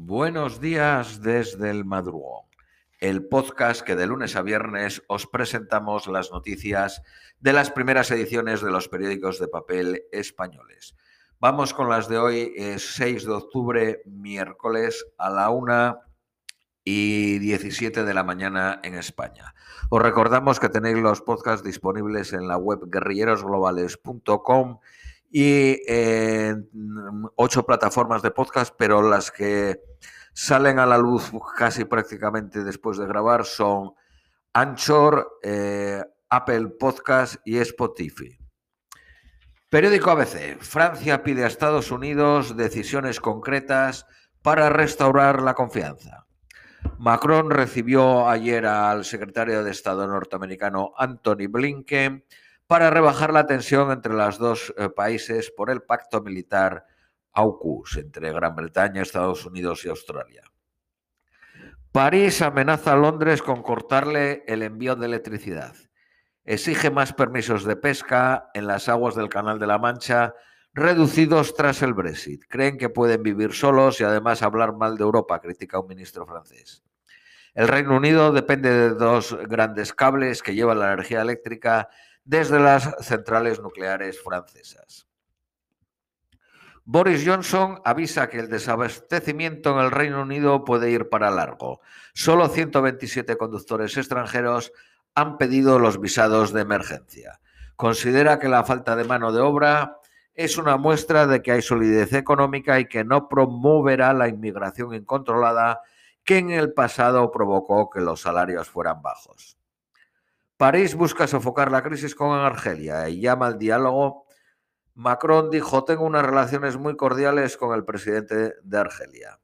Buenos días desde el madrugón, el podcast que de lunes a viernes os presentamos las noticias de las primeras ediciones de los periódicos de papel españoles. Vamos con las de hoy, 6 de octubre, miércoles a la una y 17 de la mañana en España. Os recordamos que tenéis los podcasts disponibles en la web guerrillerosglobales.com y en ocho plataformas de podcast, pero las que salen a la luz casi prácticamente después de grabar son Anchor, eh, Apple Podcast y Spotify. Periódico ABC. Francia pide a Estados Unidos decisiones concretas para restaurar la confianza. Macron recibió ayer al secretario de Estado norteamericano Anthony Blinken para rebajar la tensión entre los dos eh, países por el pacto militar AUKUS entre Gran Bretaña, Estados Unidos y Australia. París amenaza a Londres con cortarle el envío de electricidad. Exige más permisos de pesca en las aguas del Canal de la Mancha, reducidos tras el Brexit. Creen que pueden vivir solos y además hablar mal de Europa, critica un ministro francés. El Reino Unido depende de dos grandes cables que llevan la energía eléctrica desde las centrales nucleares francesas. Boris Johnson avisa que el desabastecimiento en el Reino Unido puede ir para largo. Solo 127 conductores extranjeros han pedido los visados de emergencia. Considera que la falta de mano de obra es una muestra de que hay solidez económica y que no promoverá la inmigración incontrolada que en el pasado provocó que los salarios fueran bajos. París busca sofocar la crisis con Argelia y llama al diálogo. Macron dijo, tengo unas relaciones muy cordiales con el presidente de Argelia.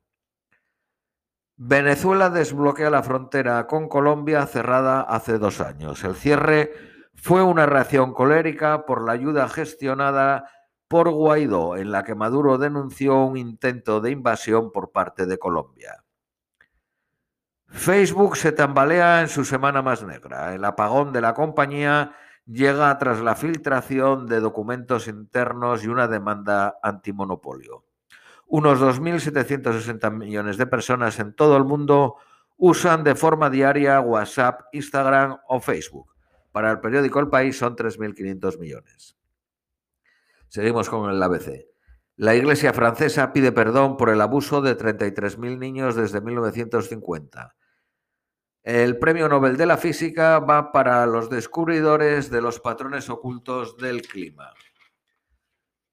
Venezuela desbloquea la frontera con Colombia cerrada hace dos años. El cierre fue una reacción colérica por la ayuda gestionada por Guaidó, en la que Maduro denunció un intento de invasión por parte de Colombia. Facebook se tambalea en su semana más negra. El apagón de la compañía llega tras la filtración de documentos internos y una demanda antimonopolio. Unos 2.760 millones de personas en todo el mundo usan de forma diaria WhatsApp, Instagram o Facebook. Para el periódico El País son 3.500 millones. Seguimos con el ABC. La Iglesia francesa pide perdón por el abuso de 33.000 niños desde 1950. El premio Nobel de la Física va para los descubridores de los patrones ocultos del clima.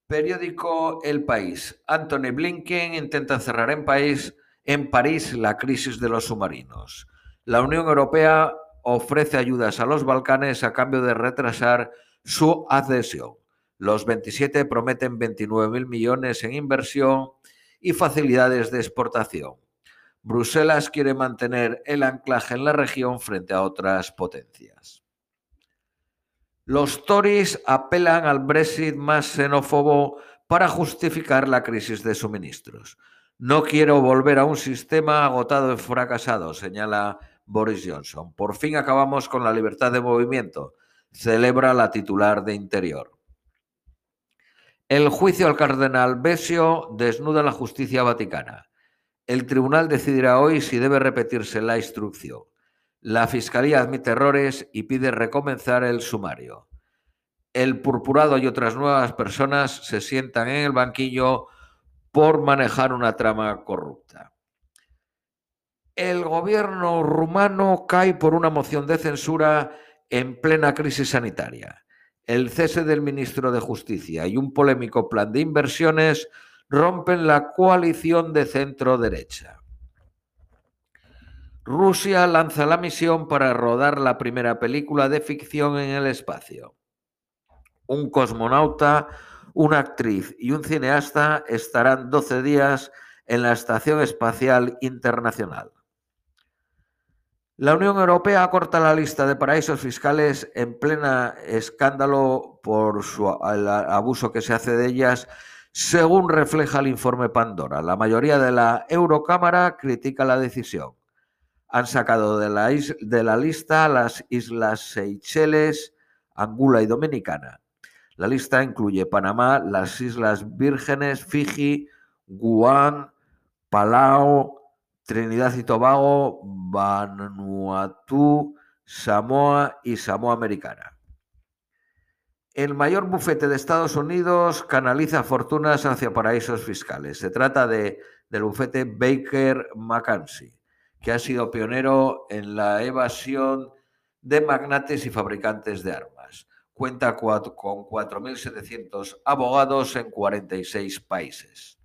Periódico El País. Anthony Blinken intenta cerrar en, país, en París la crisis de los submarinos. La Unión Europea ofrece ayudas a los Balcanes a cambio de retrasar su adhesión. Los 27 prometen 29.000 millones en inversión y facilidades de exportación. Bruselas quiere mantener el anclaje en la región frente a otras potencias. Los Tories apelan al Brexit más xenófobo para justificar la crisis de suministros. No quiero volver a un sistema agotado y fracasado, señala Boris Johnson. Por fin acabamos con la libertad de movimiento, celebra la titular de Interior. El juicio al cardenal Besio desnuda la justicia vaticana. El tribunal decidirá hoy si debe repetirse la instrucción. La Fiscalía admite errores y pide recomenzar el sumario. El purpurado y otras nuevas personas se sientan en el banquillo por manejar una trama corrupta. El gobierno rumano cae por una moción de censura en plena crisis sanitaria. El cese del ministro de Justicia y un polémico plan de inversiones rompen la coalición de centro-derecha. Rusia lanza la misión para rodar la primera película de ficción en el espacio. Un cosmonauta, una actriz y un cineasta estarán 12 días en la Estación Espacial Internacional. La Unión Europea corta la lista de paraísos fiscales en plena escándalo por su, el abuso que se hace de ellas según refleja el informe Pandora, la mayoría de la Eurocámara critica la decisión. Han sacado de la, lista las islas Seychelles, Angula y Dominicana. La lista incluye Panamá, las Islas Vírgenes, Fiji, Guam, Palau, Trinidad y Tobago, Vanuatu, Samoa y Samoa Americana. El mayor bufete de Estados Unidos canaliza fortunas hacia paraísos fiscales. Se trata de, del bufete Baker McKenzie, que ha sido pionero en la evasión de magnates y fabricantes de armas. Cuenta con 4.700 abogados en 46 países.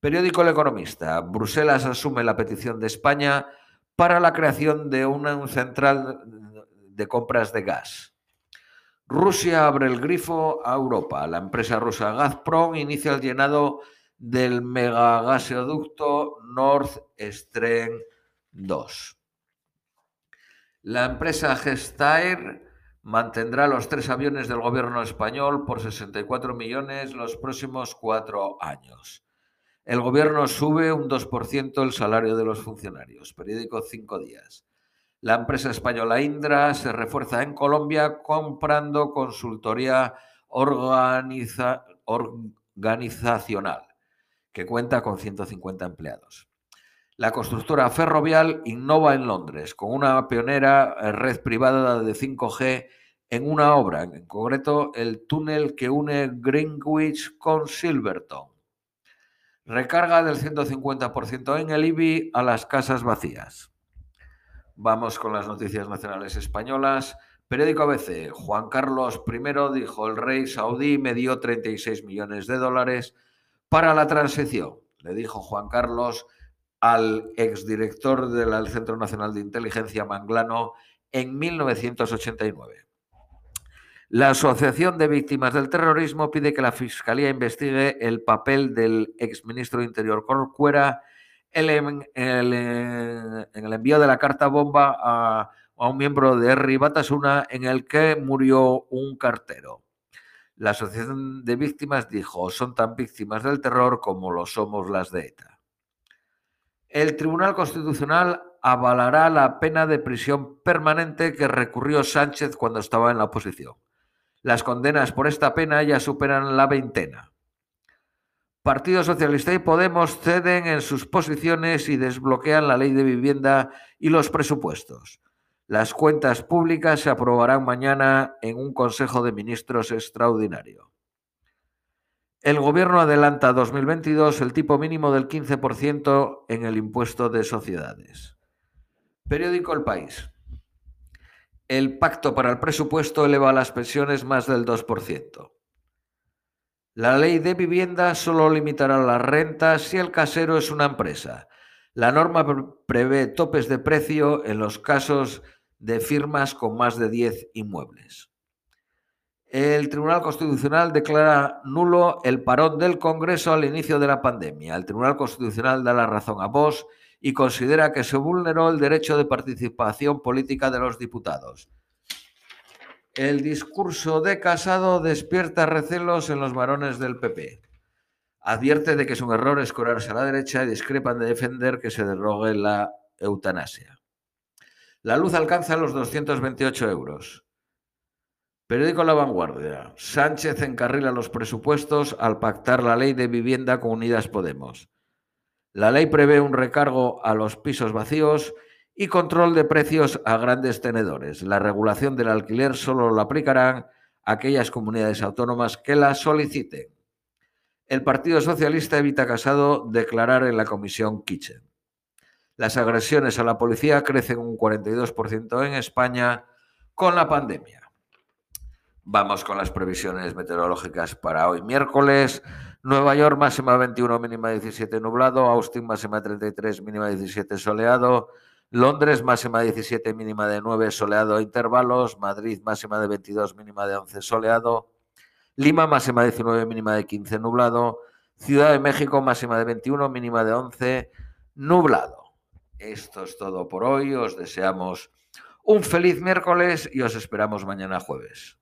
Periódico El Economista. Bruselas asume la petición de España para la creación de una central de compras de gas. Rusia abre el grifo a Europa. La empresa rusa Gazprom inicia el llenado del megagaseoducto Nord Stream 2. La empresa Gestair mantendrá los tres aviones del gobierno español por 64 millones los próximos cuatro años. El gobierno sube un 2% el salario de los funcionarios. Periódico Cinco Días. La empresa española Indra se refuerza en Colombia comprando consultoría organizacional, que cuenta con 150 empleados. La constructora Ferrovial innova en Londres con una pionera red privada de 5G en una obra, en concreto el túnel que une Greenwich con Silverton. Recarga del 150% en el IBI a las casas vacías. Vamos con las noticias nacionales españolas. Periódico ABC. Juan Carlos I dijo, el rey saudí me dio 36 millones de dólares para la transición. Le dijo Juan Carlos al exdirector del Centro Nacional de Inteligencia Manglano en 1989. La Asociación de Víctimas del Terrorismo pide que la Fiscalía investigue el papel del exministro de Interior Corcuera en el envío de la carta bomba a, un miembro de Herri Batasuna en el que murió un cartero. La Asociación de Víctimas dijo, son tan víctimas del terror como lo somos las de ETA. El Tribunal Constitucional avalará la pena de prisión permanente que recurrió Sánchez cuando estaba en la oposición. Las condenas por esta pena ya superan la veintena. Partido Socialista y Podemos ceden en sus posiciones y desbloquean la ley de vivienda y los presupuestos. Las cuentas públicas se aprobarán mañana en un Consejo de Ministros extraordinario. El Gobierno adelanta a 2022 el tipo mínimo del 15% en el impuesto de sociedades. Periódico El País. El pacto para el presupuesto eleva las pensiones más del 2%. La ley de vivienda solo limitará las rentas si el casero es una empresa. La norma prevé topes de precio en los casos de firmas con más de 10 inmuebles. El Tribunal Constitucional declara nulo el parón del Congreso al inicio de la pandemia. El Tribunal Constitucional da la razón a Vox y considera que se vulneró el derecho de participación política de los diputados. El discurso de Casado despierta recelos en los varones del PP. Advierte de que es un error escorarse a la derecha y discrepan de defender que se derrogue la eutanasia. La luz alcanza los 228 euros. Periódico La Vanguardia. Sánchez encarrila los presupuestos al pactar la ley de vivienda con Unidas Podemos. La ley prevé un recargo a los pisos vacíos y control de precios a grandes tenedores. La regulación del alquiler solo la aplicarán aquellas comunidades autónomas que la soliciten. El Partido Socialista evita Casado declarar en la comisión Kitchen. Las agresiones a la policía crecen un 42% en España con la pandemia. Vamos con las previsiones meteorológicas para hoy miércoles. Nueva York máxima 21, mínima 17 nublado. Austin máxima 33, mínima 17 soleado. Londres máxima 17, mínima de 9, soleado a intervalos. Madrid máxima de 22, mínima de 11, soleado. Lima máxima 19, mínima de 15, nublado. Ciudad de México máxima de 21, mínima de 11, nublado. Esto es todo por hoy. Os deseamos un feliz miércoles y os esperamos mañana jueves.